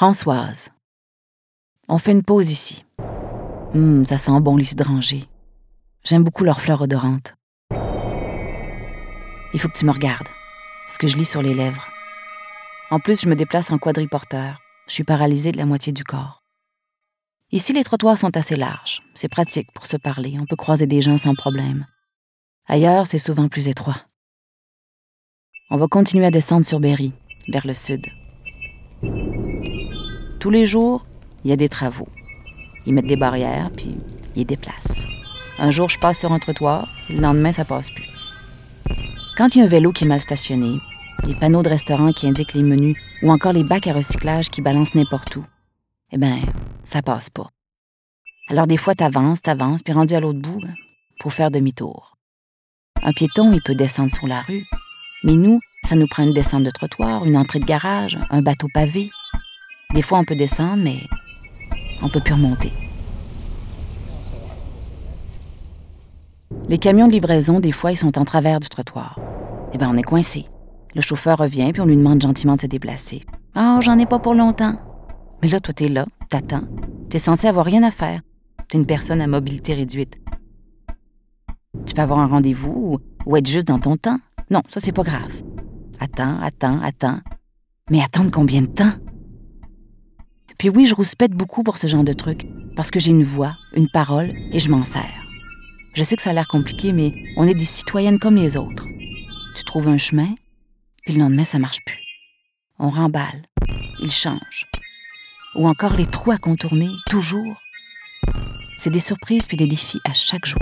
Françoise. On fait une pause ici. Hum, ça sent bon les hydrangées. J'aime beaucoup leurs fleurs odorantes. Il faut que tu me regardes, ce que je lis sur les lèvres. En plus, je me déplace en quadriporteur. Je suis paralysée de la moitié du corps. Ici, les trottoirs sont assez larges. C'est pratique pour se parler. On peut croiser des gens sans problème. Ailleurs, c'est souvent plus étroit. On va continuer à descendre sur Berry, vers le sud. Tous les jours, il y a des travaux. Ils mettent des barrières, puis ils déplacent. Un jour, je passe sur un trottoir, le lendemain, ça passe plus. Quand il y a un vélo qui est mal stationné, des panneaux de restaurants qui indiquent les menus ou encore les bacs à recyclage qui balancent n'importe où, eh bien, ça passe pas. Alors des fois, t'avances, t'avances, puis rendu à l'autre bout, pour faire demi-tour. Un piéton, il peut descendre sur la rue, mais nous, ça nous prend une descente de trottoir, une entrée de garage, un bateau pavé. Des fois, on peut descendre, mais on peut plus remonter. Les camions de livraison, des fois, ils sont en travers du trottoir. Eh bien, on est coincé. Le chauffeur revient, puis on lui demande gentiment de se déplacer. Oh, j'en ai pas pour longtemps. Mais là, toi, t'es là, t'attends. T'es censé avoir rien à faire. T'es une personne à mobilité réduite. Tu peux avoir un rendez-vous ou, être juste dans ton temps. Non, ça, c'est pas grave. Attends, attends, attends. Mais attendre combien de temps? Puis oui, je rouspète beaucoup pour ce genre de truc, parce que j'ai une voix, une parole, et je m'en sers. Je sais que ça a l'air compliqué, mais on est des citoyennes comme les autres. Tu trouves un chemin, puis le lendemain, ça marche plus. On remballe, il change. Ou encore les trous à contourner, toujours. C'est des surprises puis des défis à chaque jour.